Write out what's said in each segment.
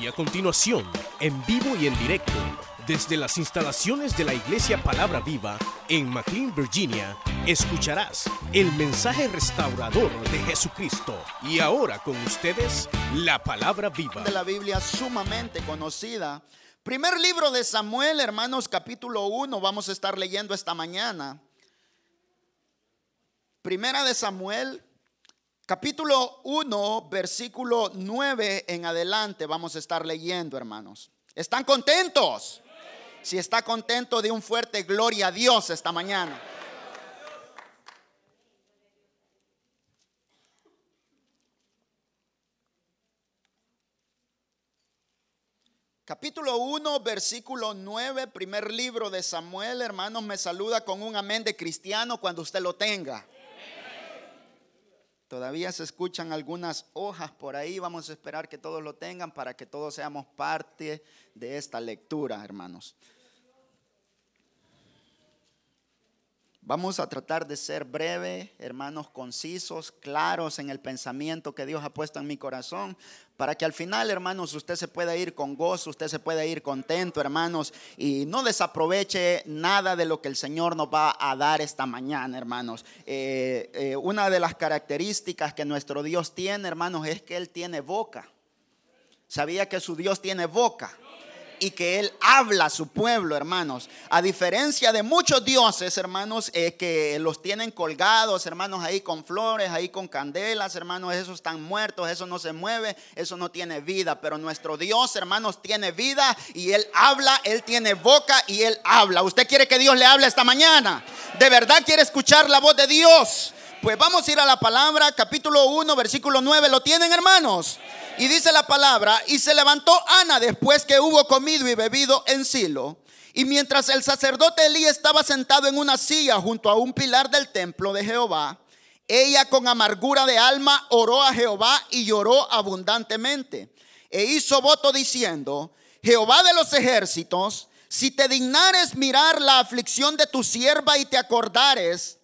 Y a continuación, en vivo y en directo, desde las instalaciones de la Iglesia Palabra Viva en McLean, Virginia, escucharás el mensaje restaurador de Jesucristo. Y ahora con ustedes, la Palabra Viva. de la Biblia sumamente conocida. Primer libro de Samuel, hermanos, capítulo 1, vamos a estar leyendo esta mañana. Primera de Samuel, capítulo 1, versículo 9 en adelante, vamos a estar leyendo, hermanos. ¿Están contentos? Si está contento, de un fuerte gloria a Dios esta mañana. Capítulo 1, versículo 9, primer libro de Samuel, hermanos, me saluda con un amén de cristiano cuando usted lo tenga. Todavía se escuchan algunas hojas por ahí, vamos a esperar que todos lo tengan para que todos seamos parte de esta lectura, hermanos. Vamos a tratar de ser breve, hermanos, concisos, claros en el pensamiento que Dios ha puesto en mi corazón, para que al final, hermanos, usted se pueda ir con gozo, usted se pueda ir contento, hermanos, y no desaproveche nada de lo que el Señor nos va a dar esta mañana, hermanos. Eh, eh, una de las características que nuestro Dios tiene, hermanos, es que Él tiene boca. ¿Sabía que su Dios tiene boca? Y que Él habla a su pueblo, hermanos. A diferencia de muchos dioses, hermanos, eh, que los tienen colgados, hermanos, ahí con flores, ahí con candelas, hermanos, esos están muertos, eso no se mueve, eso no tiene vida. Pero nuestro Dios, hermanos, tiene vida y Él habla, Él tiene boca y Él habla. ¿Usted quiere que Dios le hable esta mañana? ¿De verdad quiere escuchar la voz de Dios? Pues vamos a ir a la palabra, capítulo 1, versículo 9. ¿Lo tienen, hermanos? Y dice la palabra, y se levantó Ana después que hubo comido y bebido en Silo. Y mientras el sacerdote Elí estaba sentado en una silla junto a un pilar del templo de Jehová, ella con amargura de alma oró a Jehová y lloró abundantemente. E hizo voto diciendo, Jehová de los ejércitos, si te dignares mirar la aflicción de tu sierva y te acordares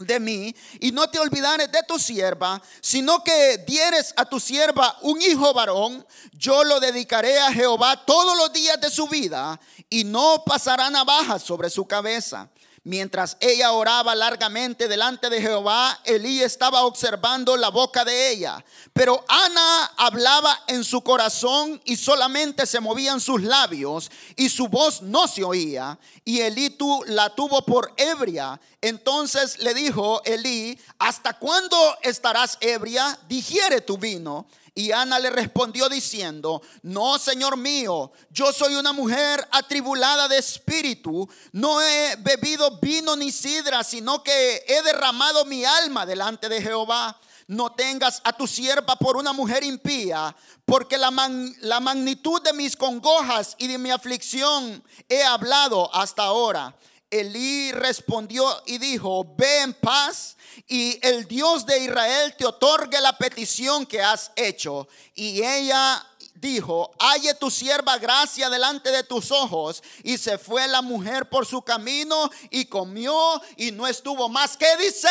de mí y no te olvidares de tu sierva, sino que dieres a tu sierva un hijo varón, yo lo dedicaré a Jehová todos los días de su vida y no pasará navaja sobre su cabeza. Mientras ella oraba largamente delante de Jehová, Elí estaba observando la boca de ella. Pero Ana hablaba en su corazón y solamente se movían sus labios y su voz no se oía. Y Elí tu, la tuvo por ebria. Entonces le dijo Elí, ¿hasta cuándo estarás ebria? Digiere tu vino. Y Ana le respondió diciendo, no, Señor mío, yo soy una mujer atribulada de espíritu, no he bebido vino ni sidra, sino que he derramado mi alma delante de Jehová. No tengas a tu sierva por una mujer impía, porque la, man, la magnitud de mis congojas y de mi aflicción he hablado hasta ahora. Elí respondió y dijo, ve en paz y el Dios de Israel te otorgue la petición que has hecho. Y ella dijo, halle tu sierva gracia delante de tus ojos. Y se fue la mujer por su camino y comió y no estuvo más. ¿Qué dice?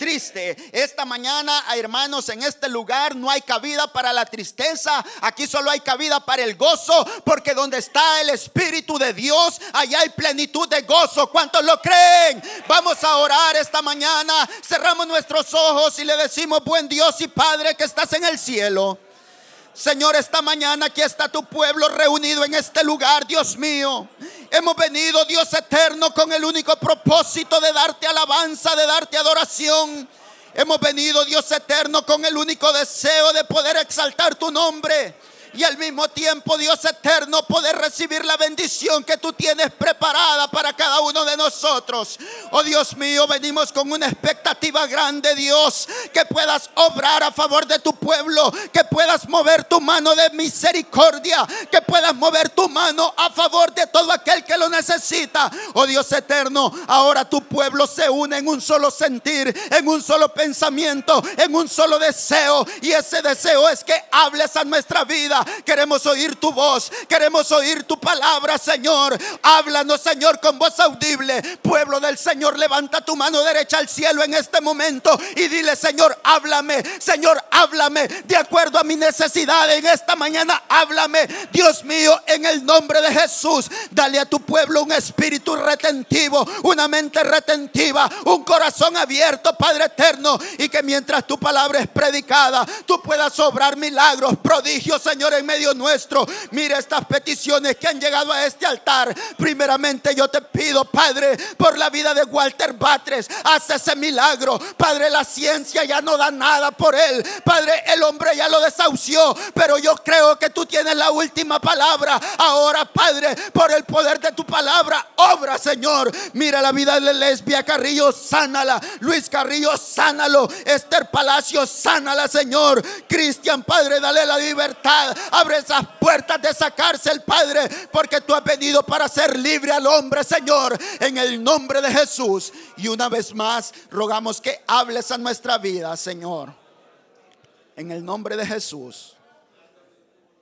Triste. Esta mañana, hermanos, en este lugar no hay cabida para la tristeza. Aquí solo hay cabida para el gozo, porque donde está el Espíritu de Dios, allá hay plenitud de gozo. ¿Cuántos lo creen? Vamos a orar esta mañana. Cerramos nuestros ojos y le decimos, buen Dios y Padre que estás en el cielo. Señor, esta mañana aquí está tu pueblo reunido en este lugar, Dios mío. Hemos venido, Dios eterno, con el único propósito de darte alabanza, de darte adoración. Hemos venido, Dios eterno, con el único deseo de poder exaltar tu nombre y al mismo tiempo, Dios eterno, poder recibir la bendición que tú tienes preparada para cada uno de nosotros. Oh Dios mío, venimos con una expectativa grande, Dios, que puedas obrar a favor de tu pueblo, que puedas mover tu mano de misericordia, que puedas mover tu mano a favor de todo aquel que lo necesita. Oh Dios eterno, ahora tu pueblo se une en un solo sentir, en un solo pensamiento, en un solo deseo. Y ese deseo es que hables a nuestra vida Queremos oír tu voz, queremos oír tu palabra, Señor. Háblanos, Señor, con voz audible. Pueblo del Señor, levanta tu mano derecha al cielo en este momento y dile, Señor, háblame, Señor, háblame de acuerdo a mi necesidad en esta mañana. Háblame, Dios mío, en el nombre de Jesús. Dale a tu pueblo un espíritu retentivo, una mente retentiva, un corazón abierto, Padre eterno, y que mientras tu palabra es predicada, tú puedas obrar milagros, prodigios, Señor, en medio nuestro. Mira estas peticiones que han llegado a este altar. Primeramente yo te pido, Padre, por la vida de Walter Batres, haz ese milagro. Padre, la ciencia ya no da nada por él. Padre, el hombre ya lo desahució, pero yo creo que tú tienes la última palabra. Ahora, Padre, por el poder de tu palabra, obra, Señor. Mira la vida de Lesbia Carrillo, sánala. Luis Carrillo, sánalo. Esther Palacio, sánala, Señor. Cristian, Padre, dale la libertad. Abre esas puertas de esa cárcel, Padre, porque tú has venido para ser libre al hombre, Señor, en el nombre de Jesús. Y una vez más, rogamos que hables a nuestra vida, Señor. En el nombre de Jesús.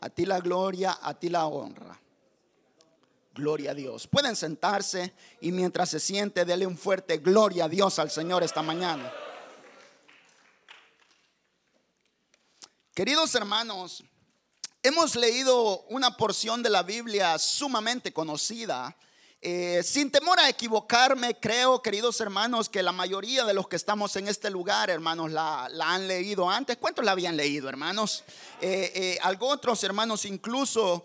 A ti la gloria, a ti la honra. Gloria a Dios. Pueden sentarse y mientras se siente, dele un fuerte gloria a Dios al Señor esta mañana. Queridos hermanos, hemos leído una porción de la Biblia sumamente conocida. Eh, sin temor a equivocarme, creo, queridos hermanos, que la mayoría de los que estamos en este lugar, hermanos, la, han leído antes. ¿Cuántos la habían leído, hermanos? Eh, eh, algo otros hermanos incluso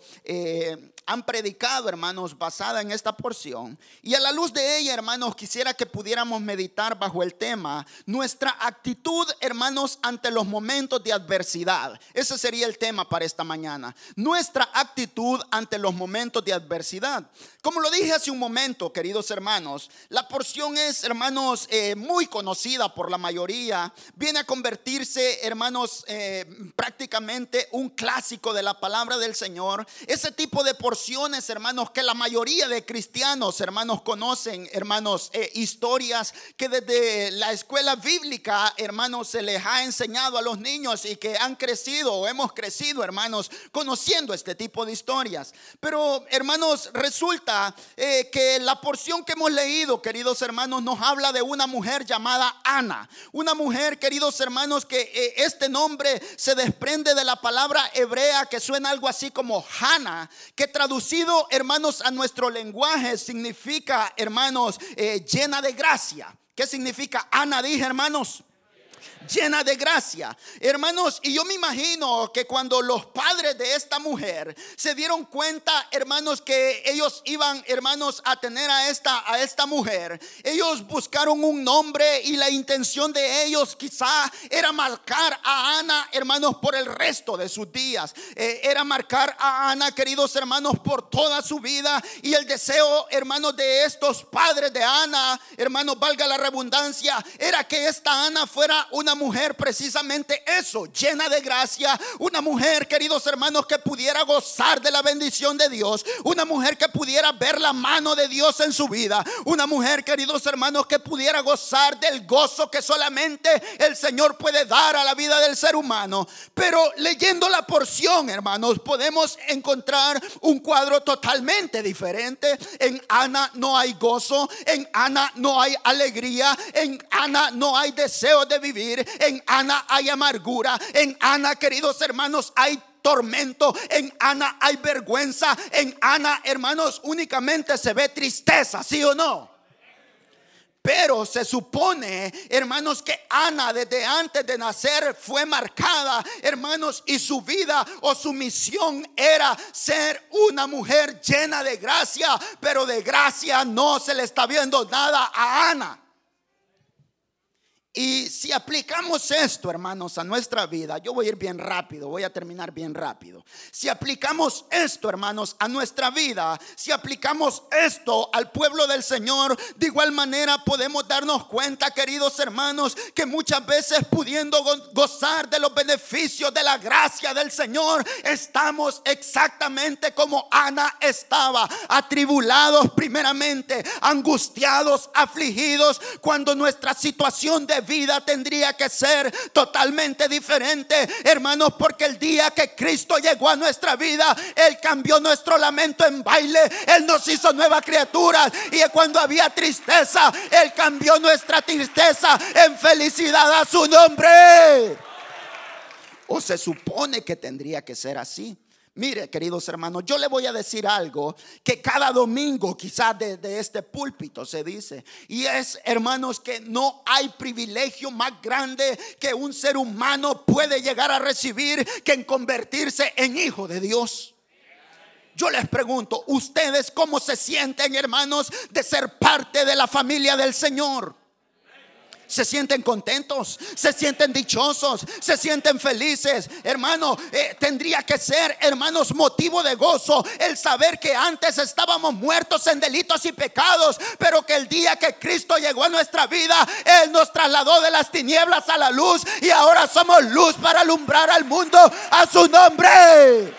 han predicado, hermanos, basada en esta porción. Y a la luz de ella, hermanos, quisiera que pudiéramos meditar bajo el tema nuestra actitud, hermanos, ante los momentos de adversidad. Ese sería el tema para esta mañana. Nuestra actitud ante los momentos de adversidad. Como lo dije hace un momento, queridos hermanos, la porción es, hermanos, eh, muy conocida por la mayoría. Viene a convertirse, hermanos, eh, prácticamente un clásico de la palabra del Señor. Ese tipo de porción hermanos, que la mayoría de cristianos, hermanos, conocen, hermanos, eh, historias que desde la escuela bíblica, hermanos, se les ha enseñado a los niños y que han crecido o hemos crecido, hermanos, conociendo este tipo de historias. Pero, hermanos, resulta eh, que la porción que hemos leído, queridos hermanos, nos habla de una mujer llamada Ana. Una mujer, queridos hermanos, que eh, este nombre se desprende de la palabra hebrea que suena algo así como Hannah, que traducido, hermanos, a nuestro lenguaje significa, hermanos, eh, llena de gracia. ¿Qué significa? Ana dije, hermanos llena de gracia. Hermanos, y yo me imagino que cuando los padres de esta mujer se dieron cuenta, hermanos, que ellos iban, hermanos, a tener a esta, a esta mujer, ellos buscaron un nombre y la intención de ellos quizá era marcar a Ana, hermanos, por el resto de sus días. Eh, era marcar a Ana, queridos hermanos, por toda su vida. Y el deseo, hermanos, de estos padres de Ana, hermanos, valga la redundancia, era que esta Ana fuera una mujer precisamente eso, llena de gracia, una mujer, queridos hermanos, que pudiera gozar de la bendición de Dios, una mujer que pudiera ver la mano de Dios en su vida, una mujer, queridos hermanos, que pudiera gozar del gozo que solamente el Señor puede dar a la vida del ser humano. Pero leyendo la porción, hermanos, podemos encontrar un cuadro totalmente diferente. En Ana no hay gozo, en Ana no hay alegría, en Ana no hay deseo de vivir, en Ana hay amargura. En Ana, queridos hermanos, hay tormento. En Ana hay vergüenza. En Ana, hermanos, únicamente se ve tristeza, ¿sí o no? Pero se supone, hermanos, que Ana desde antes de nacer fue marcada, hermanos, y su vida o su misión era ser una mujer llena de gracia, pero de gracia no se le está viendo nada a Ana. Y si aplicamos esto, hermanos, a nuestra vida, yo voy a ir bien rápido, voy a terminar bien rápido. Si aplicamos esto, hermanos, a nuestra vida, si aplicamos esto al pueblo del Señor, de igual manera podemos darnos cuenta, queridos hermanos, que muchas veces pudiendo gozar de los beneficios de la gracia del Señor, estamos exactamente como Ana estaba, atribulados primeramente, angustiados, afligidos, cuando nuestra situación de vida tendría que ser totalmente diferente, hermanos, porque el día que Cristo llegó a nuestra vida, Él cambió nuestro lamento en baile, Él nos hizo nuevas criaturas y cuando había tristeza, Él cambió nuestra tristeza en felicidad a su nombre. O se supone que tendría que ser así. Mire, queridos hermanos, yo le voy a decir algo que cada domingo quizás de, este púlpito se dice. Y es, hermanos, que no hay privilegio más grande que un ser humano puede llegar a recibir que en convertirse en hijo de Dios. Yo les pregunto, ¿ustedes cómo se sienten, hermanos, de ser parte de la familia del Señor? Se sienten contentos, se sienten dichosos, se sienten felices. Hermano, eh, tendría que ser, hermanos, motivo de gozo el saber que antes estábamos muertos en delitos y pecados, pero que el día que Cristo llegó a nuestra vida, Él nos trasladó de las tinieblas a la luz y ahora somos luz para alumbrar al mundo a su nombre.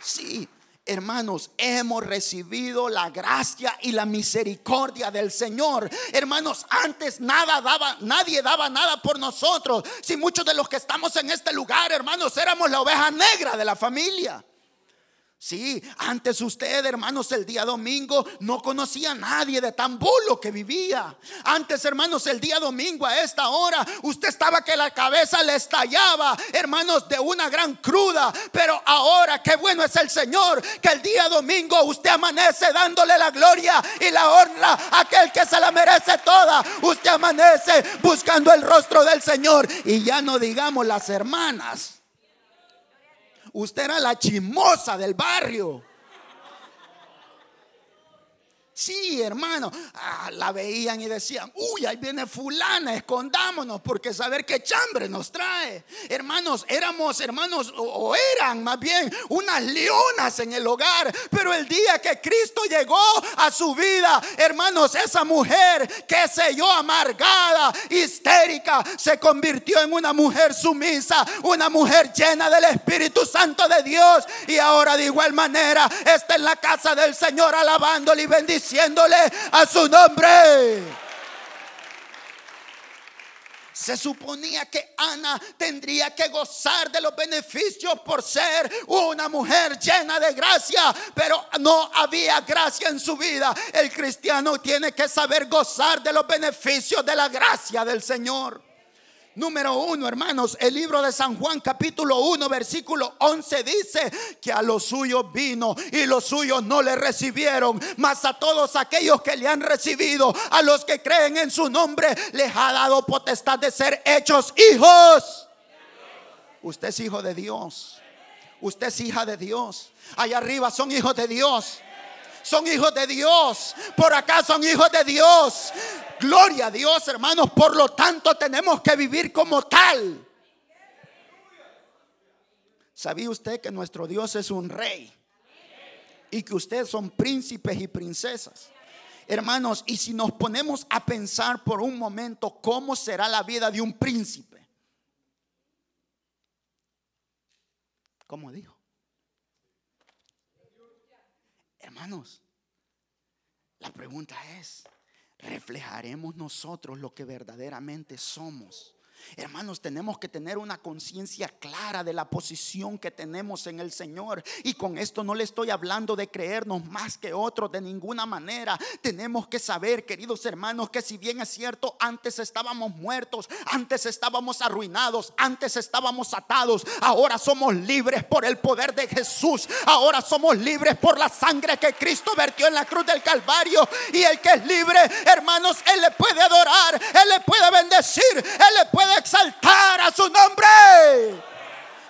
Sí, hermanos, hemos recibido la gracia y la misericordia del Señor. Hermanos, antes nada daba, nadie daba nada por nosotros. Si muchos de los que estamos en este lugar, hermanos, éramos la oveja negra de la familia. Sí, antes usted, hermanos, el día domingo no conocía a nadie de tan bulo que vivía. Antes, hermanos, el día domingo a esta hora, usted estaba que la cabeza le estallaba, hermanos, de una gran cruda. Pero ahora, qué bueno es el Señor, que el día domingo usted amanece dándole la gloria y la honra a aquel que se la merece toda. Usted amanece buscando el rostro del Señor. Y ya no digamos las hermanas. Usted era la chimosa del barrio. Sí, hermano. Ah, la veían y decían, uy, ahí viene fulana, escondámonos porque saber qué chambre nos trae. Hermanos, éramos hermanos o, eran más bien unas leonas en el hogar. Pero el día que Cristo llegó a su vida, hermanos, esa mujer que se yo amargada, histérica, se convirtió en una mujer sumisa, una mujer llena del Espíritu Santo de Dios. Y ahora de igual manera está en la casa del Señor alabándole y bendiciendo A su nombre. Se suponía que Ana tendría que gozar de los beneficios por ser una mujer llena de gracia, pero no había gracia en su vida. El cristiano tiene que saber gozar de los beneficios de la gracia del Señor. Número uno, hermanos, el libro de San Juan capítulo 1 versículo 11 dice que a los suyos vino y los suyos no le recibieron, mas a todos aquellos que le han recibido, a los que creen en su nombre, les ha dado potestad de ser hechos hijos. Usted es hijo de Dios. Usted es hija de Dios. Allá arriba son hijos de Dios son hijos de Dios. Por acá son hijos de Dios. Gloria a Dios, hermanos. Por lo tanto, tenemos que vivir como tal. ¿Sabía usted que nuestro Dios es un rey? Y que ustedes son príncipes y princesas. Hermanos, y si nos ponemos a pensar por un momento cómo será la vida de un príncipe. ¿Cómo dijo? Hermanos, la pregunta es, ¿reflejaremos nosotros lo que verdaderamente somos? Hermanos, tenemos que tener una conciencia clara de la posición que tenemos en el Señor. Y con esto no le estoy hablando de creernos más que otros de ninguna manera. Tenemos que saber, queridos hermanos, que si bien es cierto, antes estábamos muertos, antes estábamos arruinados, antes estábamos atados, ahora somos libres por el poder de Jesús. Ahora somos libres por la sangre que Cristo vertió en la cruz del Calvario. Y el que es libre, hermanos, Él le puede adorar, Él le puede bendecir, Él le puede exaltar a su nombre.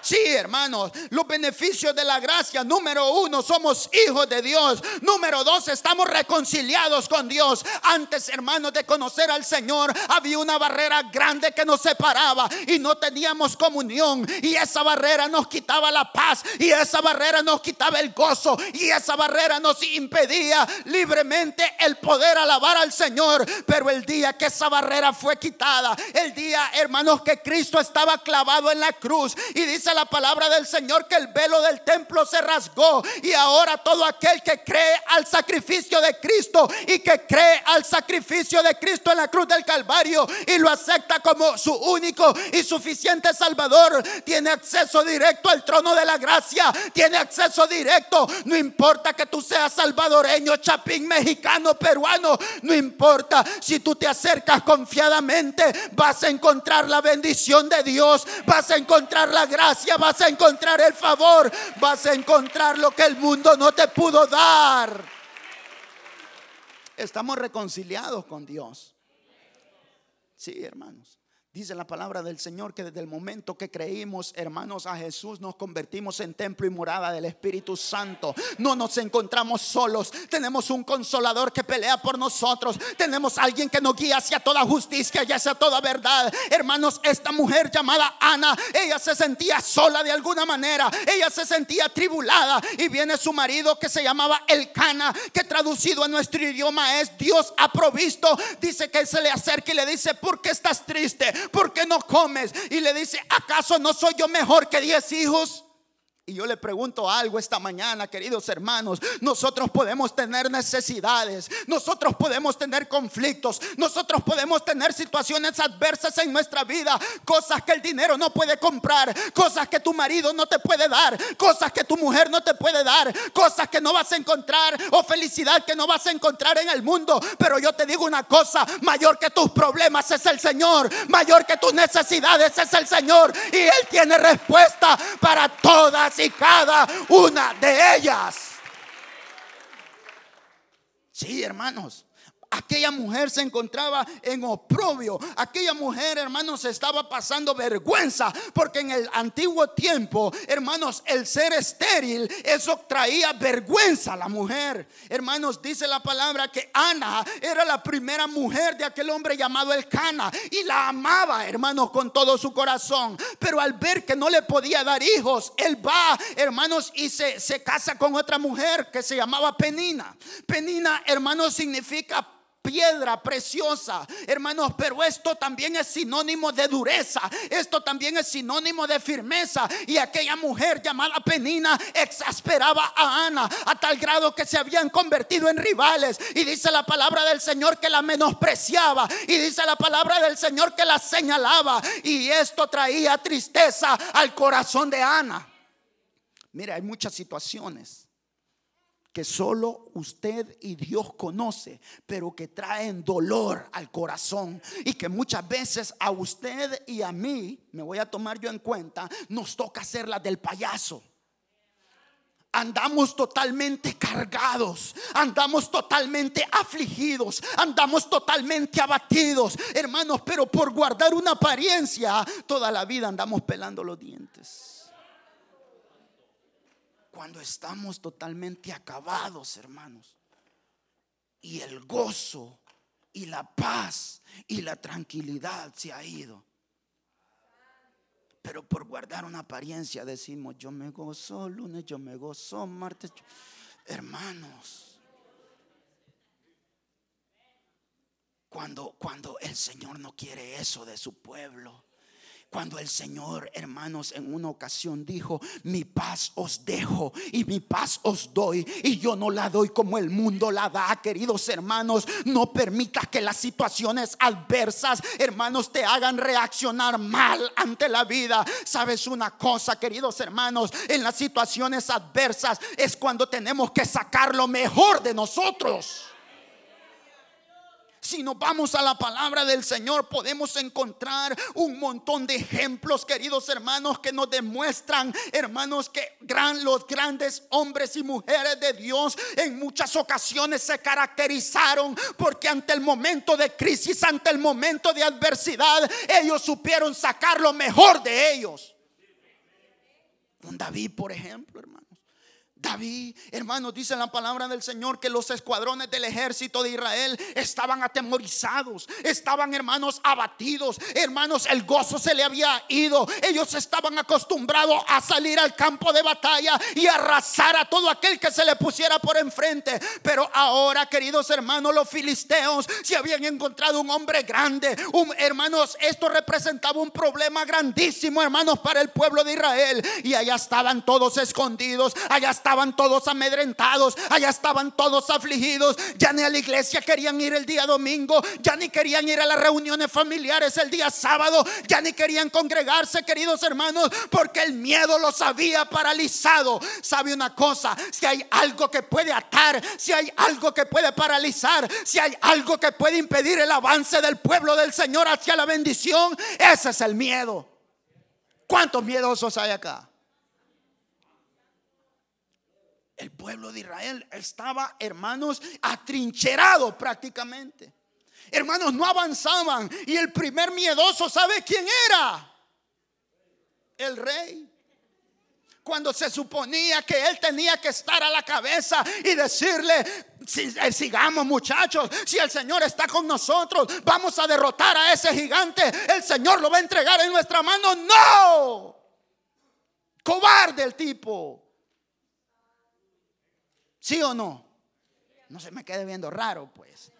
Sí, hermanos, los beneficios de la gracia. Número uno, somos hijos de Dios. Número dos, estamos reconciliados con Dios. Antes, hermanos, de conocer al Señor, había una barrera grande que nos separaba y no teníamos comunión. Y esa barrera nos quitaba la paz. Y esa barrera nos quitaba el gozo. Y esa barrera nos impedía libremente el poder alabar al Señor. Pero el día que esa barrera fue quitada, el día, hermanos, que Cristo estaba clavado en la cruz y dice la palabra del Señor que el velo del templo se rasgó. Y ahora todo aquel que cree al sacrificio de Cristo y que cree al sacrificio de Cristo en la cruz del Calvario y lo acepta como su único y suficiente Salvador, tiene acceso directo al trono de la gracia, tiene acceso directo, no importa que tú seas salvadoreño, chapín, mexicano, peruano, no importa. Si tú te acercas confiadamente, vas a encontrar la bendición de Dios, vas a encontrar la gracia, vas a encontrar el favor, vas a encontrar lo que el mundo no te pudo dar. Estamos reconciliados con Dios. Sí, hermanos. Dice la palabra del Señor que desde el momento que creímos, hermanos, a Jesús, nos convertimos en templo y morada del Espíritu Santo. No nos encontramos solos. Tenemos un consolador que pelea por nosotros. Tenemos alguien que nos guía hacia toda justicia y hacia toda verdad. Hermanos, esta mujer llamada Ana, ella se sentía sola de alguna manera. Ella se sentía tribulada. Y viene su marido que se llamaba Elcana, que traducido a nuestro idioma es Dios ha provisto. Dice que se le acerca y le dice, ¿por qué estás triste? ¿Por qué no comes? Y le dice, ¿acaso no soy yo mejor que diez hijos? Y yo le pregunto algo esta mañana, queridos hermanos. Nosotros podemos tener necesidades, nosotros podemos tener conflictos, nosotros podemos tener situaciones adversas en nuestra vida, cosas que el dinero no puede comprar, cosas que tu marido no te puede dar, cosas que tu mujer no te puede dar, cosas que no vas a encontrar o felicidad que no vas a encontrar en el mundo. Pero yo te digo una cosa, mayor que tus problemas es el Señor, mayor que tus necesidades es el Señor y Él tiene respuesta para todas y cada una de ellas. Sí, hermanos. Aquella mujer se encontraba en oprobio. Aquella mujer, hermanos, estaba pasando vergüenza. Porque en el antiguo tiempo, hermanos, el ser estéril, eso traía vergüenza a la mujer. Hermanos, dice la palabra que Ana era la primera mujer de aquel hombre llamado El Cana. Y la amaba, hermanos, con todo su corazón. Pero al ver que no le podía dar hijos, él va, hermanos, y se, se casa con otra mujer que se llamaba Penina. Penina, hermanos, significa piedra preciosa, hermanos, pero esto también es sinónimo de dureza, esto también es sinónimo de firmeza. Y aquella mujer llamada Penina exasperaba a Ana a tal grado que se habían convertido en rivales. Y dice la palabra del Señor que la menospreciaba, y dice la palabra del Señor que la señalaba, y esto traía tristeza al corazón de Ana. Mira, hay muchas situaciones que solo usted y Dios conoce, pero que traen dolor al corazón y que muchas veces a usted y a mí, me voy a tomar yo en cuenta, nos toca hacer la del payaso. Andamos totalmente cargados, andamos totalmente afligidos, andamos totalmente abatidos, hermanos, pero por guardar una apariencia, toda la vida andamos pelando los dientes cuando estamos totalmente acabados, hermanos. Y el gozo y la paz y la tranquilidad se ha ido. Pero por guardar una apariencia decimos, yo me gozo lunes, yo me gozo martes. Hermanos, cuando, cuando el Señor no quiere eso de su pueblo, cuando el Señor, hermanos, en una ocasión dijo, mi paz os dejo y mi paz os doy. Y yo no la doy como el mundo la da, queridos hermanos. No permita que las situaciones adversas, hermanos, te hagan reaccionar mal ante la vida. Sabes una cosa, queridos hermanos, en las situaciones adversas es cuando tenemos que sacar lo mejor de nosotros. Si nos vamos a la palabra del Señor, podemos encontrar un montón de ejemplos, queridos hermanos, que nos demuestran, hermanos, que gran, los grandes hombres y mujeres de Dios en muchas ocasiones se caracterizaron porque ante el momento de crisis, ante el momento de adversidad, ellos supieron sacar lo mejor de ellos. Un David, por ejemplo, hermanos. David, hermanos, dice la palabra del Señor que los escuadrones del ejército de Israel estaban atemorizados, estaban hermanos abatidos, hermanos, el gozo se le había ido, ellos estaban acostumbrados a salir al campo de batalla y arrasar a todo aquel que se le pusiera por enfrente, pero ahora, queridos hermanos, los filisteos se habían encontrado un hombre grande, hermanos, esto representaba un problema grandísimo, hermanos, para el pueblo de Israel. Y allá estaban todos escondidos, allá estaban estaban todos amedrentados, allá estaban todos afligidos, ya ni a la iglesia querían ir el día domingo, ya ni querían ir a las reuniones familiares el día sábado, ya ni querían congregarse, queridos hermanos, porque el miedo los había paralizado. ¿Sabe una cosa? Si hay algo que puede atar, si hay algo que puede paralizar, si hay algo que puede impedir el avance del pueblo del Señor hacia la bendición, ese es el miedo. ¿Cuántos miedosos hay acá? el pueblo de Israel estaba, hermanos, atrincherado prácticamente. Hermanos, no avanzaban. Y el primer miedoso, ¿sabe quién era? El rey. Cuando se suponía que él tenía que estar a la cabeza y decirle, eh, sigamos muchachos, si el Señor está con nosotros, vamos a derrotar a ese gigante, el Señor lo va a entregar en nuestra mano. No. Cobarde el tipo. ¿Sí o no? No se me quede viendo raro, pues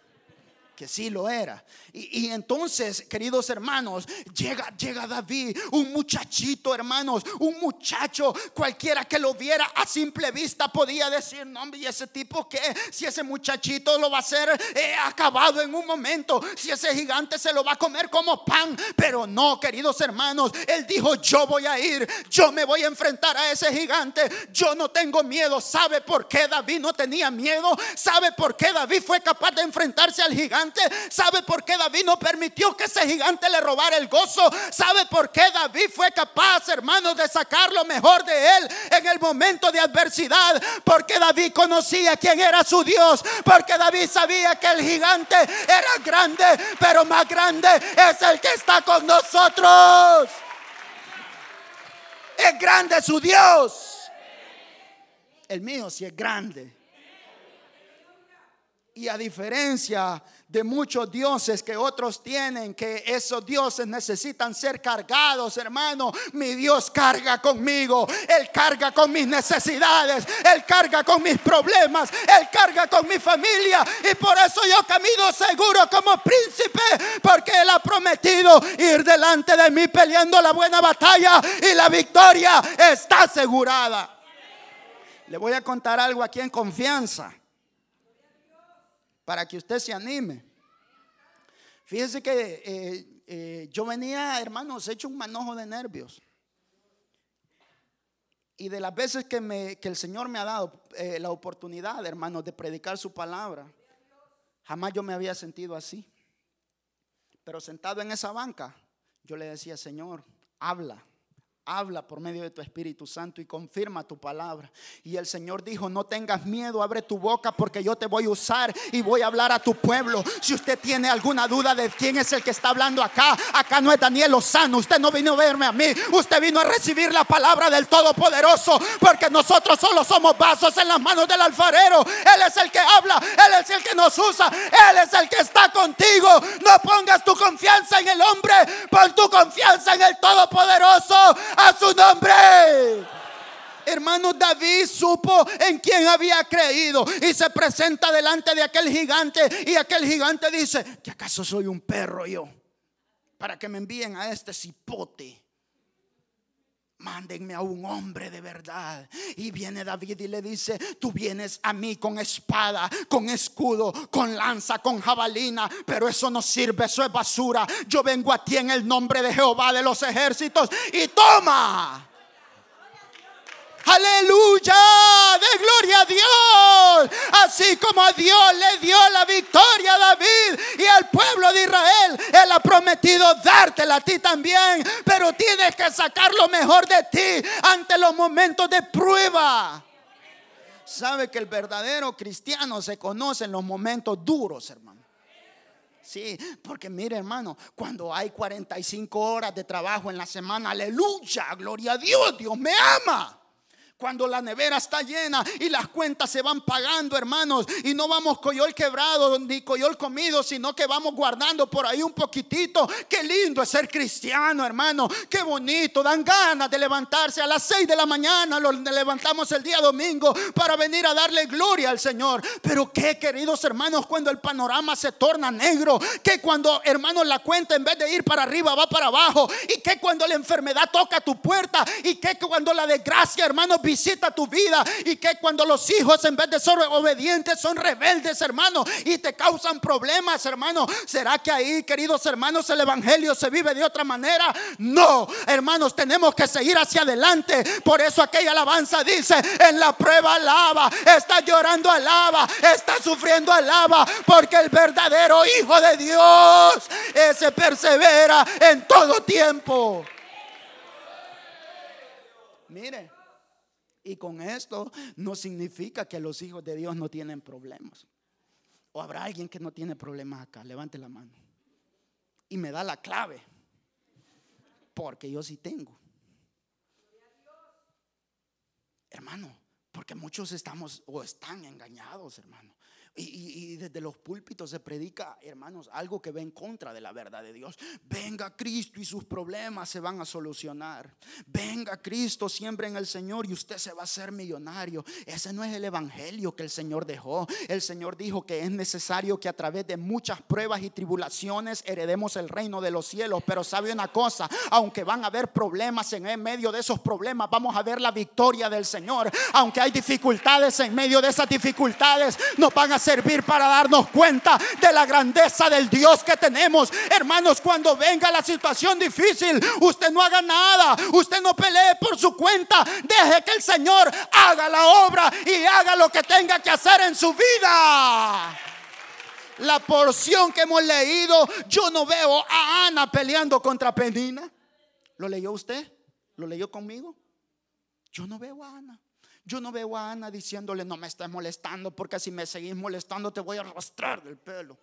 que sí lo era. Y, entonces, queridos hermanos, llega, llega David, un muchachito, hermanos, un muchacho, cualquiera que lo viera a simple vista podía decir, no, ¿y ese tipo que Si ese muchachito lo va a hacer eh, acabado en un momento, si ese gigante se lo va a comer como pan, pero no, queridos hermanos, él dijo, yo voy a ir, yo me voy a enfrentar a ese gigante, yo no tengo miedo. ¿Sabe por qué David no tenía miedo? ¿Sabe por qué David fue capaz de enfrentarse al ¿Sabe por qué David no permitió que ese gigante le robara el gozo? ¿Sabe por qué David fue capaz, hermanos, de sacar lo mejor de él en el momento de adversidad? Porque David conocía quién era su Dios. Porque David sabía que el gigante era grande, pero más grande es el que está con nosotros. Es grande su Dios. El mío sí es grande. Y a diferencia de muchos dioses que otros tienen, que esos dioses necesitan ser cargados, hermano. Mi Dios carga conmigo, Él carga con mis necesidades, Él carga con mis problemas, Él carga con mi familia. Y por eso yo camino seguro como príncipe, porque Él ha prometido ir delante de mí peleando la buena batalla y la victoria está asegurada. Le voy a contar algo aquí en confianza para que usted se anime. Fíjese que eh, eh, yo venía, hermanos, hecho un manojo de nervios. Y de las veces que, me, que el Señor me ha dado eh, la oportunidad, hermanos, de predicar su palabra, jamás yo me había sentido así. Pero sentado en esa banca, yo le decía, Señor, habla habla por medio de tu Espíritu Santo y confirma tu palabra. Y el Señor dijo, no tengas miedo, abre tu boca porque yo te voy a usar y voy a hablar a tu pueblo. Si usted tiene alguna duda de quién es el que está hablando acá, acá no es Daniel Lozano, usted no vino a verme a mí, usted vino a recibir la palabra del Todopoderoso porque nosotros solo somos vasos en las manos del alfarero. Él es el que habla, Él es el que nos usa, Él es el que está contigo. No pongas tu confianza en el hombre, pon tu confianza en el Todopoderoso a su nombre. Hermano David supo en quién había creído y se presenta delante de aquel gigante y aquel gigante dice, ¿que acaso soy un perro yo? Para que me envíen a este cipote. Mándenme a un hombre de verdad. Y viene David y le dice, tú vienes a mí con espada, con escudo, con lanza, con jabalina, pero eso no sirve, eso es basura. Yo vengo a ti en el nombre de Jehová de los ejércitos y toma. Aleluya, de gloria a Dios. Así como a Dios le dio la victoria a David y al pueblo de Israel, Él ha prometido dártela a ti también. Pero tienes que sacar lo mejor de ti ante los momentos de prueba. Sabe que el verdadero cristiano se conoce en los momentos duros, hermano. Sí, porque mire hermano, cuando hay 45 horas de trabajo en la semana, aleluya, gloria a Dios, Dios me ama. Cuando la nevera está llena y las cuentas se van pagando, hermanos, y no vamos coyol quebrado ni coyol comido, sino que vamos guardando por ahí un poquitito. Qué lindo es ser cristiano, hermano. Qué bonito. Dan ganas de levantarse a las 6 de la mañana. Lo levantamos el día domingo para venir a darle gloria al Señor. Pero qué, queridos hermanos, cuando el panorama se torna negro. Que cuando, hermanos, la cuenta en vez de ir para arriba va para abajo. Y que cuando la enfermedad toca tu puerta. Y que cuando la desgracia, hermanos, visita tu vida y que cuando los hijos en vez de ser obedientes son rebeldes, hermano, y te causan problemas, hermano. ¿Será que ahí, queridos hermanos, el evangelio se vive de otra manera? No, hermanos, tenemos que seguir hacia adelante. Por eso aquella alabanza dice, en la prueba alaba, está llorando alaba, está sufriendo alaba, porque el verdadero hijo de Dios ese persevera en todo tiempo. Mire, y con esto no significa que los hijos de Dios no tienen problemas. O habrá alguien que no tiene problemas acá. Levante la mano. Y me da la clave. Porque yo sí tengo. Hermano, porque muchos estamos o están engañados, hermano. Y, desde los púlpitos se predica, hermanos, algo que va en contra de la verdad de Dios. Venga Cristo y sus problemas se van a solucionar. Venga Cristo, siempre en el Señor y usted se va a hacer millonario. Ese no es el evangelio que el Señor dejó. El Señor dijo que es necesario que a través de muchas pruebas y tribulaciones heredemos el reino de los cielos. Pero sabe una cosa, aunque van a haber problemas en medio de esos problemas, vamos a ver la victoria del Señor. Aunque hay dificultades en medio de esas dificultades, nos van a servir para darnos cuenta de la grandeza del Dios que tenemos. Hermanos, cuando venga la situación difícil, usted no haga nada, usted no pelee por su cuenta, deje que el Señor haga la obra y haga lo que tenga que hacer en su vida la porción que hemos leído, yo no veo a Ana peleando contra Penina. ¿Lo leyó usted? ¿Lo leyó conmigo? Yo no veo a Ana. Yo no veo a Ana diciéndole, no me estés molestando, porque si me seguís molestando te voy a arrastrar del pelo.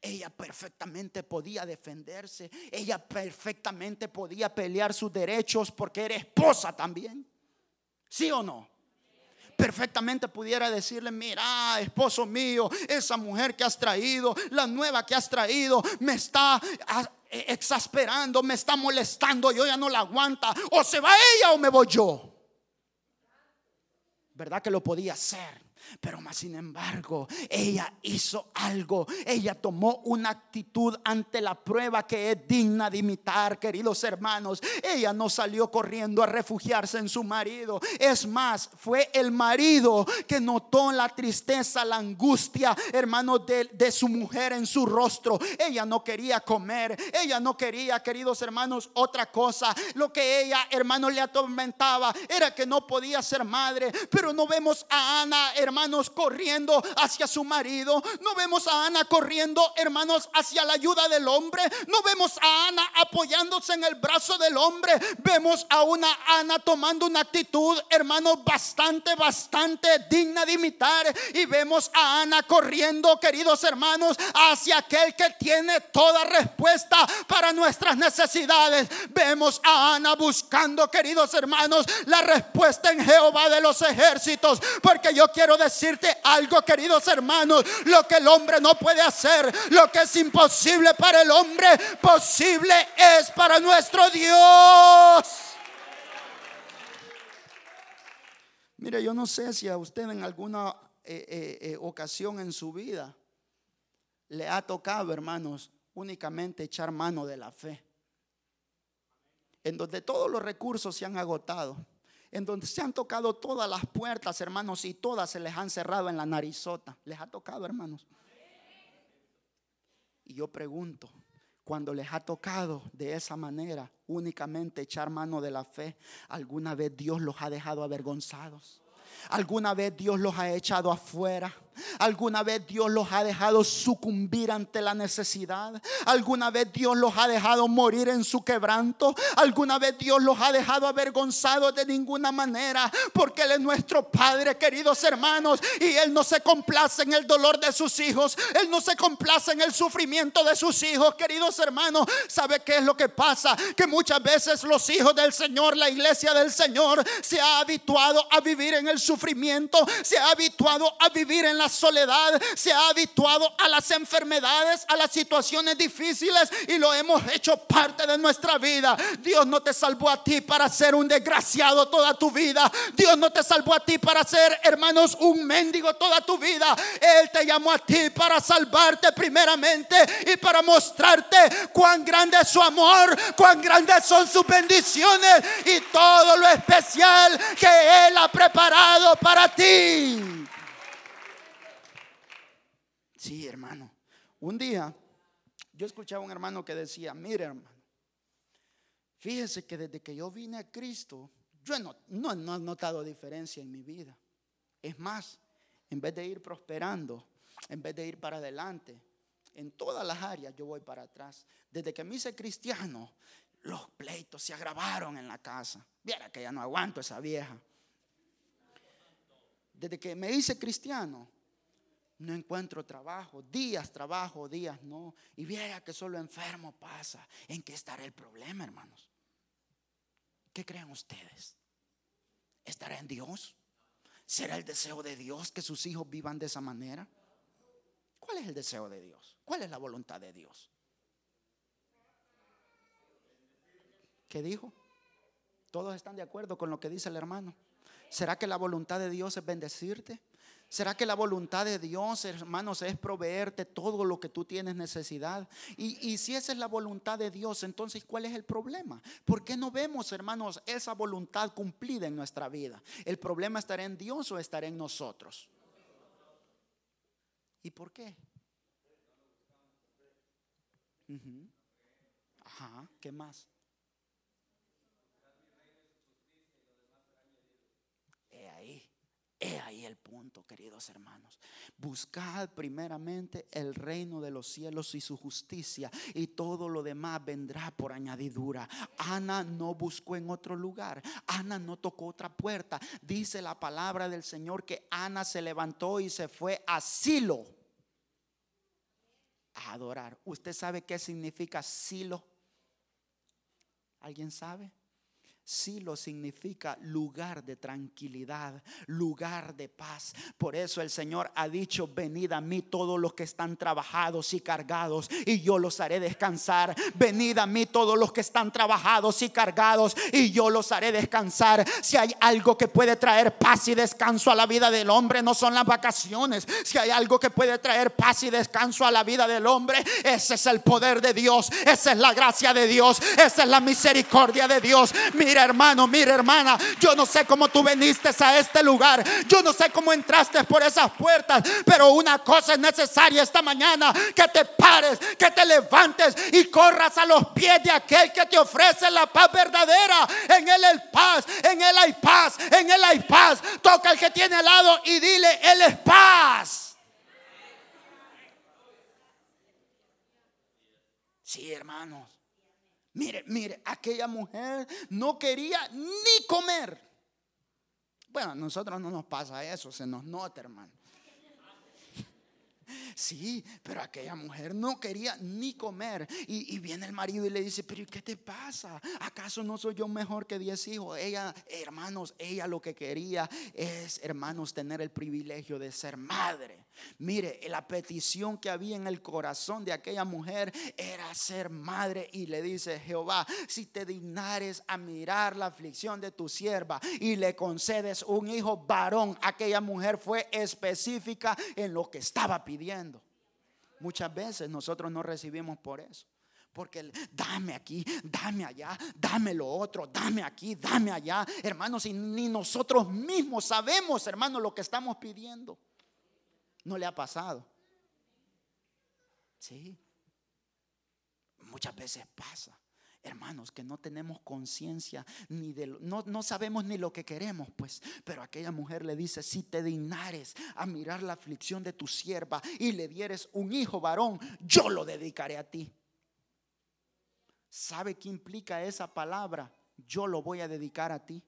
Ella perfectamente podía defenderse. Ella perfectamente podía pelear sus derechos porque era esposa también. ¿Sí o no? Perfectamente pudiera decirle, mira, esposo mío, esa mujer que has traído, la nueva que has traído, me está exasperando, me está molestando, yo ya no la aguanta. O se va ella o me voy yo. ¿Verdad que lo podía hacer? Pero más sin embargo, ella hizo algo. Ella tomó una actitud ante la prueba que es digna de imitar, queridos hermanos. Ella no salió corriendo a refugiarse en su marido. Es más, fue el marido que notó la tristeza, la angustia, hermanos, de, de su mujer en su rostro. Ella no quería comer. Ella no quería, queridos hermanos, otra cosa. Lo que ella, hermanos, le atormentaba era que no podía ser madre. Pero no vemos a Ana, hermano hermanos, corriendo hacia su marido. No vemos a Ana corriendo, hermanos, hacia la ayuda del hombre. No vemos a Ana apoyándose en el brazo del hombre. Vemos a una Ana tomando una actitud, hermanos, bastante, bastante digna de imitar. Y vemos a Ana corriendo, queridos hermanos, hacia aquel que tiene toda respuesta para nuestras necesidades. Vemos a Ana buscando, queridos hermanos, la respuesta en Jehová de los ejércitos. Porque yo quiero decir decirte algo, queridos hermanos. Lo que el hombre no puede hacer, lo que es imposible para el hombre, posible es para nuestro Dios. Mire, yo no sé si a usted en alguna eh, eh, eh, ocasión en su vida le ha tocado, hermanos, únicamente echar mano de la fe. En donde todos los recursos se han agotado en donde se han tocado todas las puertas, hermanos, y todas se les han cerrado en la narizota. Les ha tocado, hermanos. Y yo pregunto, cuando les ha tocado de esa manera únicamente echar mano de la fe, ¿alguna vez Dios los ha dejado avergonzados? ¿Alguna vez Dios los ha echado afuera? ¿Alguna vez Dios los ha dejado sucumbir ante la necesidad? ¿Alguna vez Dios los ha dejado morir en su quebranto? ¿Alguna vez Dios los ha dejado avergonzados de ninguna manera? Porque Él es nuestro Padre, queridos hermanos, y Él no se complace en el dolor de sus hijos. Él no se complace en el sufrimiento de sus hijos, queridos hermanos. ¿Sabe qué es lo que pasa? Que muchas veces los hijos del Señor, la iglesia del Señor, se ha habituado a vivir en el sufrimiento, se ha habituado a vivir en la soledad, se ha habituado a las enfermedades, a las situaciones difíciles y lo hemos hecho parte de nuestra vida. Dios no te salvó a ti para ser un desgraciado toda tu vida. Dios no te salvó a ti para ser, hermanos, un mendigo toda tu vida. Él te llamó a ti para salvarte primeramente y para mostrarte cuán grande es su amor, cuán grandes son sus bendiciones y todo lo especial que Él ha preparado para ti. Sí, hermano. Un día yo escuchaba a un hermano que decía, mire hermano, fíjese que desde que yo vine a Cristo, yo no, no, no he notado diferencia en mi vida. Es más, en vez de ir prosperando, en vez de ir para adelante, en todas las áreas yo voy para atrás. Desde que me hice cristiano, los pleitos se agravaron en la casa. Viera que ya no aguanto esa vieja. Desde que me hice cristiano, no encuentro trabajo, días trabajo, días no. Y vea que solo enfermo pasa. ¿En qué estará el problema, hermanos? ¿Qué creen ustedes? ¿Estará en Dios? ¿Será el deseo de Dios que sus hijos vivan de esa manera? ¿Cuál es el deseo de Dios? ¿Cuál es la voluntad de Dios? ¿Qué dijo? ¿Todos están de acuerdo con lo que dice el hermano? ¿Será que la voluntad de Dios es bendecirte? ¿Será que la voluntad de Dios, hermanos, es proveerte todo lo que tú tienes necesidad? Y, si esa es la voluntad de Dios, entonces, ¿cuál es el problema? ¿Por qué no vemos, hermanos, esa voluntad cumplida en nuestra vida? ¿El problema estará en Dios o estará en nosotros? ¿Y por qué? Ajá, ¿qué más? He ahí el punto, queridos hermanos. Buscad primeramente el reino de los cielos y su justicia y todo lo demás vendrá por añadidura. Ana no buscó en otro lugar. Ana no tocó otra puerta. Dice la palabra del Señor que Ana se levantó y se fue a Silo a adorar. ¿Usted sabe qué significa Silo? ¿Alguien sabe? Silo significa lugar de tranquilidad, lugar de paz. Por eso el Señor ha dicho, venid a mí todos los que están trabajados y cargados y yo los haré descansar. Venid a mí todos los que están trabajados y cargados y yo los haré descansar. Si hay algo que puede traer paz y descanso a la vida del hombre, no son las vacaciones. Si hay algo que puede traer paz y descanso a la vida del hombre, ese es el poder de Dios, esa es la gracia de Dios, esa es la misericordia de Dios. Mira hermano, mira hermana, yo no sé cómo tú viniste a este lugar, yo no sé cómo entraste por esas puertas, pero una cosa es necesaria esta mañana, que te pares, que te levantes y corras a los pies de aquel que te ofrece la paz verdadera. En él hay paz, en él hay paz, en él hay paz. Toca el que tiene al lado y dile, él es paz. Sí, hermanos. Mire, mire, aquella mujer no quería ni comer. Bueno, a nosotros no nos pasa eso, se nos nota, hermano. Sí, pero aquella mujer no quería ni comer. Y, viene el marido y le dice, pero ¿qué te pasa? ¿Acaso no soy yo mejor que diez hijos? Ella, hermanos, ella lo que quería es, hermanos, tener el privilegio de ser madre. Mire, la petición que había en el corazón de aquella mujer era ser madre. Y le dice Jehová, si te dignares a mirar la aflicción de tu sierva y le concedes un hijo varón, aquella mujer fue específica en lo que estaba pidiendo. Muchas veces nosotros no recibimos por eso. Porque dame aquí, dame allá, dame lo otro, dame aquí, dame allá. Hermanos, y ni nosotros mismos sabemos, hermanos, lo que estamos pidiendo. ¿No le ha pasado? Sí. Muchas veces pasa. Hermanos, que no tenemos conciencia ni de no, no sabemos ni lo que queremos, pues. Pero aquella mujer le dice: Si te dignares a mirar la aflicción de tu sierva y le dieres un hijo varón, yo lo dedicaré a ti. ¿Sabe qué implica esa palabra? Yo lo voy a dedicar a ti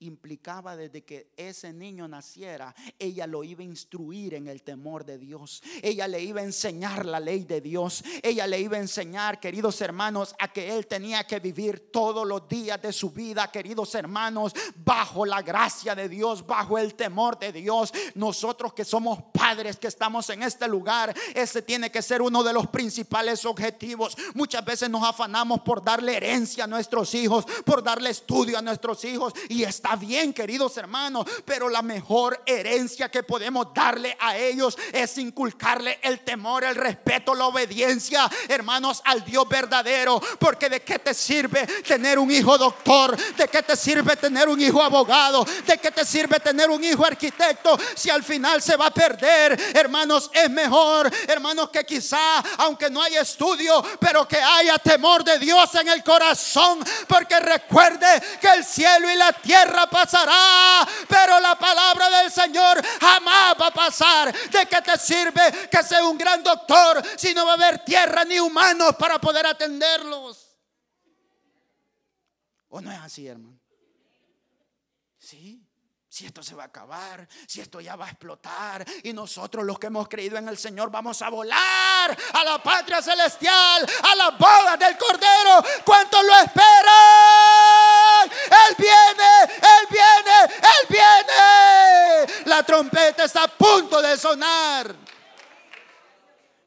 implicaba desde que ese niño naciera, ella lo iba a instruir en el temor de Dios. Ella le iba a enseñar la ley de Dios. Ella le iba a enseñar, queridos hermanos, a que él tenía que vivir todos los días de su vida, queridos hermanos, bajo la gracia de Dios, bajo el temor de Dios. Nosotros que somos padres, que estamos en este lugar, ese tiene que ser uno de los principales objetivos. Muchas veces nos afanamos por darle herencia a nuestros hijos, por darle estudio a nuestros hijos y está bien, queridos hermanos, pero la mejor herencia que podemos darle a ellos es inculcarle el temor, el respeto, la obediencia, hermanos, al Dios verdadero. Porque de qué te sirve tener un hijo doctor, de qué te sirve tener un hijo abogado, de qué te sirve tener un hijo arquitecto si al final se va a perder. Hermanos, es mejor, hermanos, que quizá, aunque no haya estudio, pero que haya temor de Dios en el corazón. Porque recuerde que el cielo y la tierra pasará, pero la palabra del Señor jamás va a pasar. ¿De qué te sirve que sea un gran doctor si no va a haber tierra ni humanos para poder atenderlos? ¿O no es así, hermano? Sí si esto se va a acabar, si esto ya va a explotar y nosotros los que hemos creído en el Señor vamos a volar a la patria celestial, a la boda del Cordero. ¿Cuántos lo esperan? Él viene, Él viene, Él viene. La trompeta está a punto de sonar.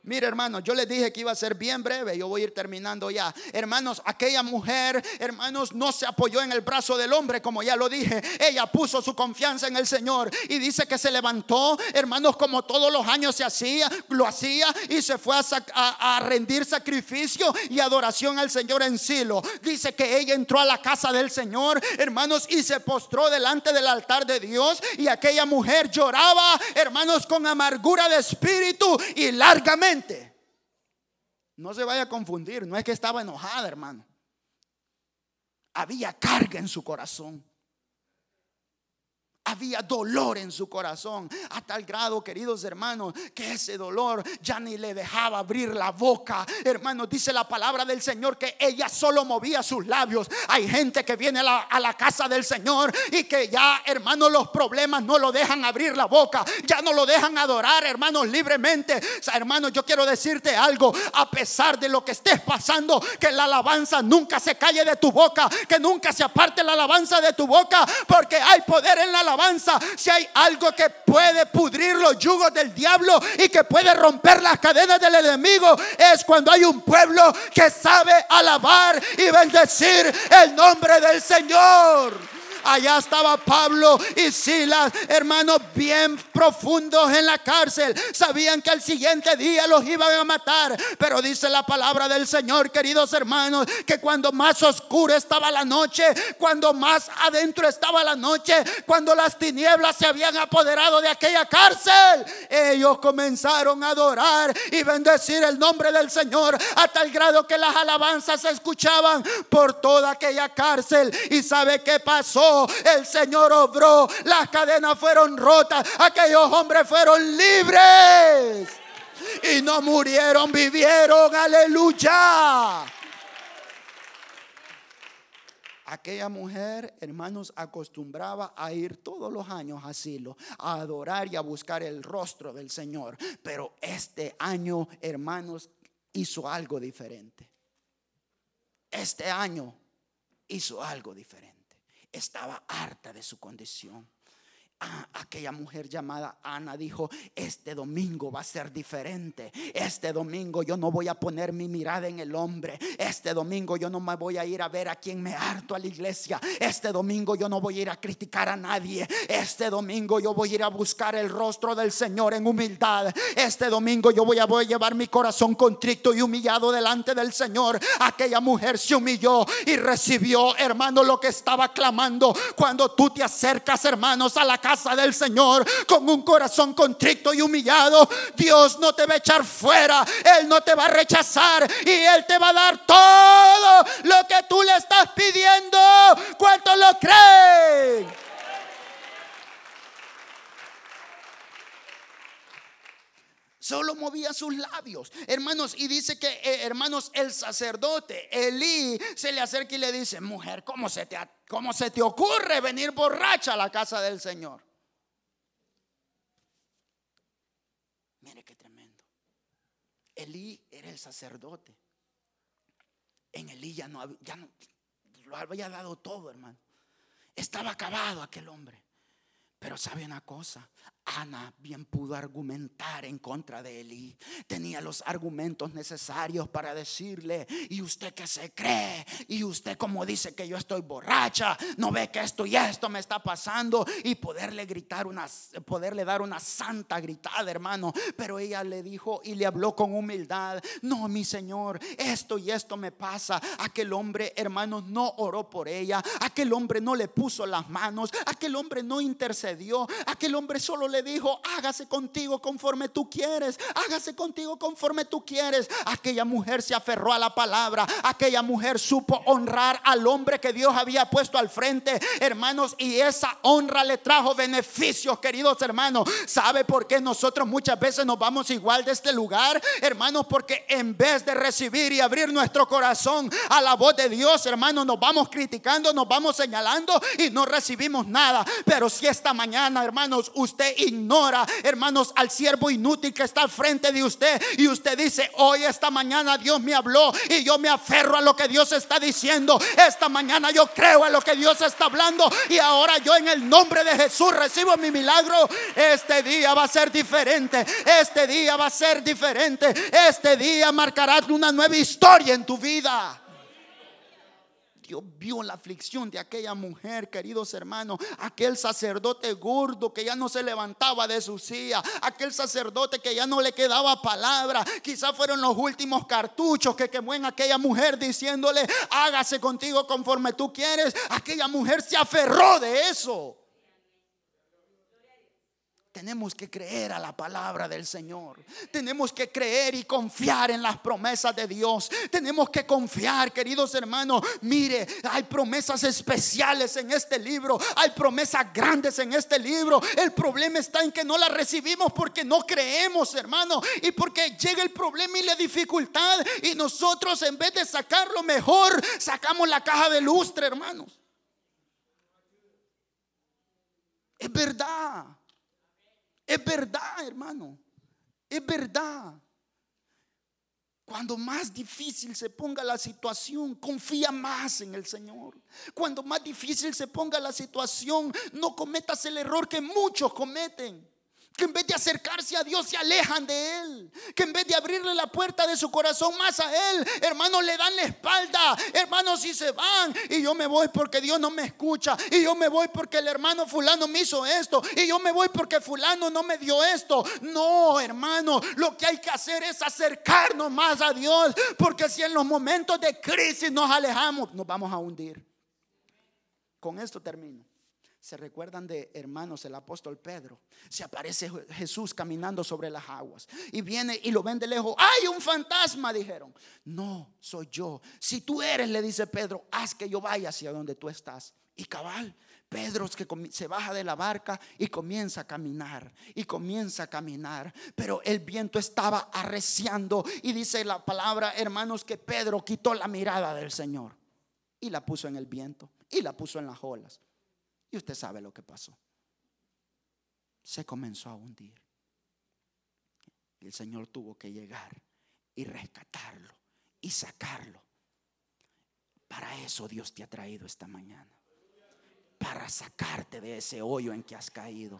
Mire, hermanos, yo les dije que iba a ser bien breve. Yo voy a ir terminando ya. Hermanos, aquella mujer, hermanos, no se apoyó en el brazo del hombre, como ya lo dije. Ella puso su confianza en el Señor y dice que se levantó, hermanos, como todos los años se hacía, lo hacía y se fue a, rendir sacrificio y adoración al Señor en Silo. Dice que ella entró a la casa del Señor, hermanos, y se postró delante del altar de Dios. Y aquella mujer lloraba, hermanos, con amargura de espíritu y largamente no se vaya a confundir, no es que estaba enojada, hermano. Había carga en su corazón. Había dolor en su corazón a tal grado, queridos hermanos, que ese dolor ya ni le dejaba abrir la boca. Hermanos, dice la palabra del Señor que ella solo movía sus labios. Hay gente que viene a la, casa del Señor y que ya, hermanos, los problemas no lo dejan abrir la boca, ya no lo dejan adorar, hermanos, libremente. hermanos, yo quiero decirte algo, a pesar de lo que estés pasando, que la alabanza nunca se calle de tu boca, que nunca se aparte la alabanza de tu boca, porque hay poder en la alabanza si hay algo que puede pudrir los yugos del diablo y que puede romper las cadenas del enemigo, es cuando hay un pueblo que sabe alabar y bendecir el nombre del Señor. Allá estaba Pablo y Silas, hermanos, bien profundos en la cárcel. Sabían que el siguiente día los iban a matar. Pero dice la palabra del Señor, queridos hermanos, que cuando más oscura estaba la noche, cuando más adentro estaba la noche, cuando las tinieblas se habían apoderado de aquella cárcel, ellos comenzaron a adorar y bendecir el nombre del Señor a tal grado que las alabanzas se escuchaban por toda aquella cárcel. ¿Y sabe qué pasó? El Señor obró, las cadenas fueron rotas, aquellos hombres fueron libres y no murieron, vivieron, aleluya. Aquella mujer, hermanos, acostumbraba a ir todos los años a asilo, a adorar y a buscar el rostro del Señor. Pero este año, hermanos, hizo algo diferente. Este año hizo algo diferente estaba harta de su condición. Ah, aquella mujer llamada Ana dijo, este domingo va a ser diferente. Este domingo yo no voy a poner mi mirada en el hombre. Este domingo yo no me voy a ir a ver a quien me harto a la iglesia. Este domingo yo no voy a ir a criticar a nadie. Este domingo yo voy a ir a buscar el rostro del Señor en humildad. Este domingo yo voy a, voy a llevar mi corazón contrito y humillado delante del Señor. Aquella mujer se humilló y recibió, hermano, lo que estaba clamando. Cuando tú te acercas, hermanos, a la casa casa del Señor con un corazón contrito y humillado, Dios no te va a echar fuera, Él no te va a rechazar y Él te va a dar todo lo que tú le estás pidiendo. ¿Cuántos lo creen? Solo movía sus labios, hermanos, y dice que, eh, hermanos, el sacerdote Elí se le acerca y le dice, mujer, ¿cómo se, te, ¿cómo se te ocurre venir borracha a la casa del Señor? Mire qué tremendo. Elí era el sacerdote. En Elí ya no, ya no lo había dado todo, hermano. Estaba acabado aquel hombre. Pero sabe una cosa, Ana bien pudo argumentar en contra de Eli. Tenía los argumentos necesarios para decirle, ¿y usted qué se cree? ¿Y usted como dice que yo estoy borracha? ¿No ve que esto y esto me está pasando? Y poderle gritar una, poderle dar una santa gritada, hermano. Pero ella le dijo y le habló con humildad, no, mi Señor, esto y esto me pasa. Aquel hombre, hermano, no oró por ella. Aquel hombre no le puso las manos. Aquel hombre no intercedió. Aquel hombre solo le dijo, hágase contigo conforme tú quieres, hágase contigo conforme tú quieres. Aquella mujer se aferró a la palabra, aquella mujer supo honrar al hombre que Dios había puesto al frente, hermanos, y esa honra le trajo beneficios, queridos hermanos. ¿Sabe por qué nosotros muchas veces nos vamos igual de este lugar, hermanos? Porque en vez de recibir y abrir nuestro corazón a la voz de Dios, hermanos, nos vamos criticando, nos vamos señalando y no recibimos nada. Pero si esta mañana, hermanos, usted ignora, hermanos, al siervo inútil que está al frente de usted y usted dice, hoy esta mañana Dios me habló y yo me aferro a lo que Dios está diciendo. Esta mañana yo creo en lo que Dios está hablando y ahora yo en el nombre de Jesús recibo mi milagro. Este día va a ser diferente. Este día va a ser diferente. Este día marcará una nueva historia en tu vida. Dios vio la aflicción de aquella mujer, queridos hermanos, aquel sacerdote gordo que ya no se levantaba de su silla, aquel sacerdote que ya no le quedaba palabra, quizás fueron los últimos cartuchos que quemó en aquella mujer diciéndole, hágase contigo conforme tú quieres. Aquella mujer se aferró de eso. Tenemos que creer a la palabra del Señor. Tenemos que creer y confiar en las promesas de Dios. Tenemos que confiar, queridos hermanos. Mire, hay promesas especiales en este libro. Hay promesas grandes en este libro. El problema está en que no las recibimos porque no creemos, hermano. Y porque llega el problema y la dificultad. Y nosotros en vez de sacarlo mejor, sacamos la caja de lustre, hermanos. Es verdad. Es verdad, hermano. Es verdad. Cuando más difícil se ponga la situación, confía más en el Señor. Cuando más difícil se ponga la situación, no cometas el error que muchos cometen que en vez de acercarse a Dios se alejan de Él, que en vez de abrirle la puerta de su corazón más a Él, hermanos, le dan la espalda, hermanos, si se van y yo me voy porque Dios no me escucha, y yo me voy porque el hermano fulano me hizo esto, y yo me voy porque fulano no me dio esto. No, hermano, lo que hay que hacer es acercarnos más a Dios, porque si en los momentos de crisis nos alejamos, nos vamos a hundir. Con esto termino. Se recuerdan de hermanos, el apóstol Pedro. Se aparece Jesús caminando sobre las aguas. Y viene y lo ven de lejos. ¡Hay un fantasma! Dijeron. No, soy yo. Si tú eres, le dice Pedro, haz que yo vaya hacia donde tú estás. Y cabal, Pedro que se baja de la barca y comienza a caminar. Y comienza a caminar. Pero el viento estaba arreciando. Y dice la palabra, hermanos, que Pedro quitó la mirada del Señor. Y la puso en el viento. Y la puso en las olas. Y usted sabe lo que pasó. Se comenzó a hundir. Y el Señor tuvo que llegar y rescatarlo y sacarlo. Para eso Dios te ha traído esta mañana. Para sacarte de ese hoyo en que has caído.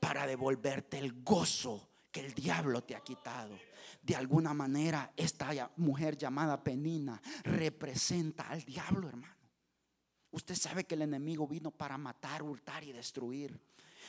Para devolverte el gozo que el diablo te ha quitado. De alguna manera, esta mujer llamada Penina representa al diablo, hermano. Usted sabe que el enemigo vino para matar, hurtar y destruir.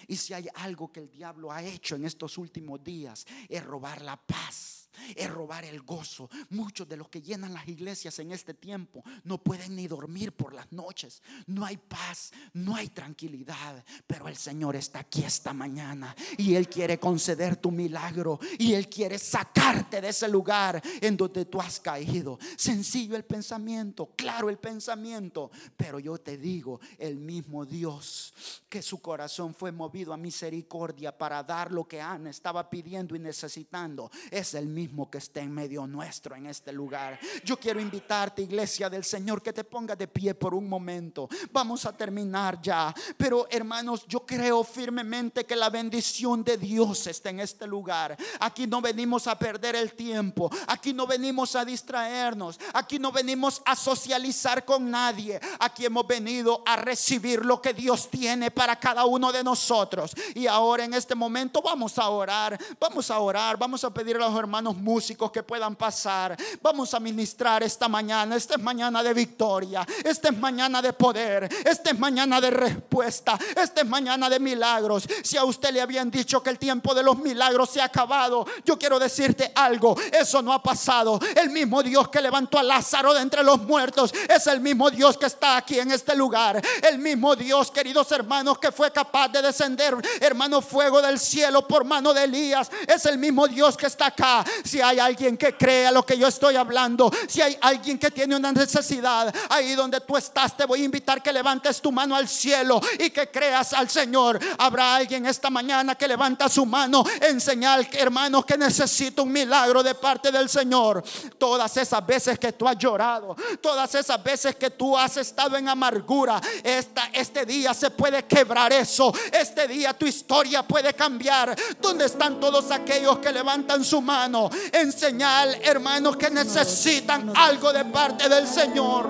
Y si hay algo que el diablo ha hecho en estos últimos días es robar la paz es robar el gozo. Muchos de los que llenan las iglesias en este tiempo no pueden ni dormir por las noches. No hay paz, no hay tranquilidad. Pero el Señor está aquí esta mañana y Él quiere conceder tu milagro y Él quiere sacarte de ese lugar en donde tú has caído. Sencillo el pensamiento, claro el pensamiento. Pero yo te digo, el mismo Dios que su corazón fue movido a misericordia para dar lo que Ana estaba pidiendo y necesitando, es el mismo que esté en medio nuestro en este lugar. Yo quiero invitarte, iglesia del Señor, que te ponga de pie por un momento. Vamos a terminar ya. Pero hermanos, yo creo firmemente que la bendición de Dios está en este lugar. Aquí no venimos a perder el tiempo. Aquí no venimos a distraernos. Aquí no venimos a socializar con nadie. Aquí hemos venido a recibir lo que Dios tiene para cada uno de nosotros. Y ahora en este momento vamos a orar. Vamos a orar. Vamos a pedir a los músicos que puedan pasar. Vamos a ministrar esta mañana. Esta es mañana de victoria. Esta es mañana de poder. Esta es mañana de respuesta. Esta es mañana de milagros. Si a usted le habían dicho que el tiempo de los milagros se ha acabado, yo quiero decirte algo. Eso no ha pasado. El mismo Dios que levantó a Lázaro de entre los muertos es el mismo Dios que está aquí en este lugar. El mismo Dios, queridos hermanos, que fue capaz de descender, hermano, fuego del cielo por mano de Elías. Es el mismo Dios que está acá. Si hay alguien que crea lo que yo estoy hablando, si hay alguien que tiene una necesidad, ahí donde tú estás, te voy a invitar que levantes tu mano al cielo y que creas al Señor. Habrá alguien esta mañana que levanta su mano en señal, hermanos, que necesita un milagro de parte del Señor. Todas esas veces que tú has llorado, todas esas veces que tú has estado en amargura, esta, este día se puede quebrar eso. Este día tu historia puede cambiar. ¿Dónde están todos aquellos que levantan su mano en señal, hermanos, que necesitan algo de parte del Señor.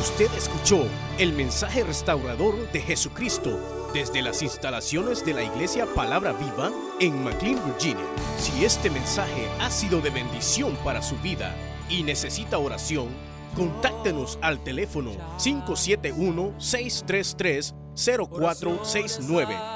Usted escuchó el mensaje restaurador de Jesucristo desde las instalaciones de la iglesia Palabra Viva en McLean, Virginia. Si este mensaje ha sido de bendición para su vida y necesita oración, contáctenos al teléfono 571-633-0469.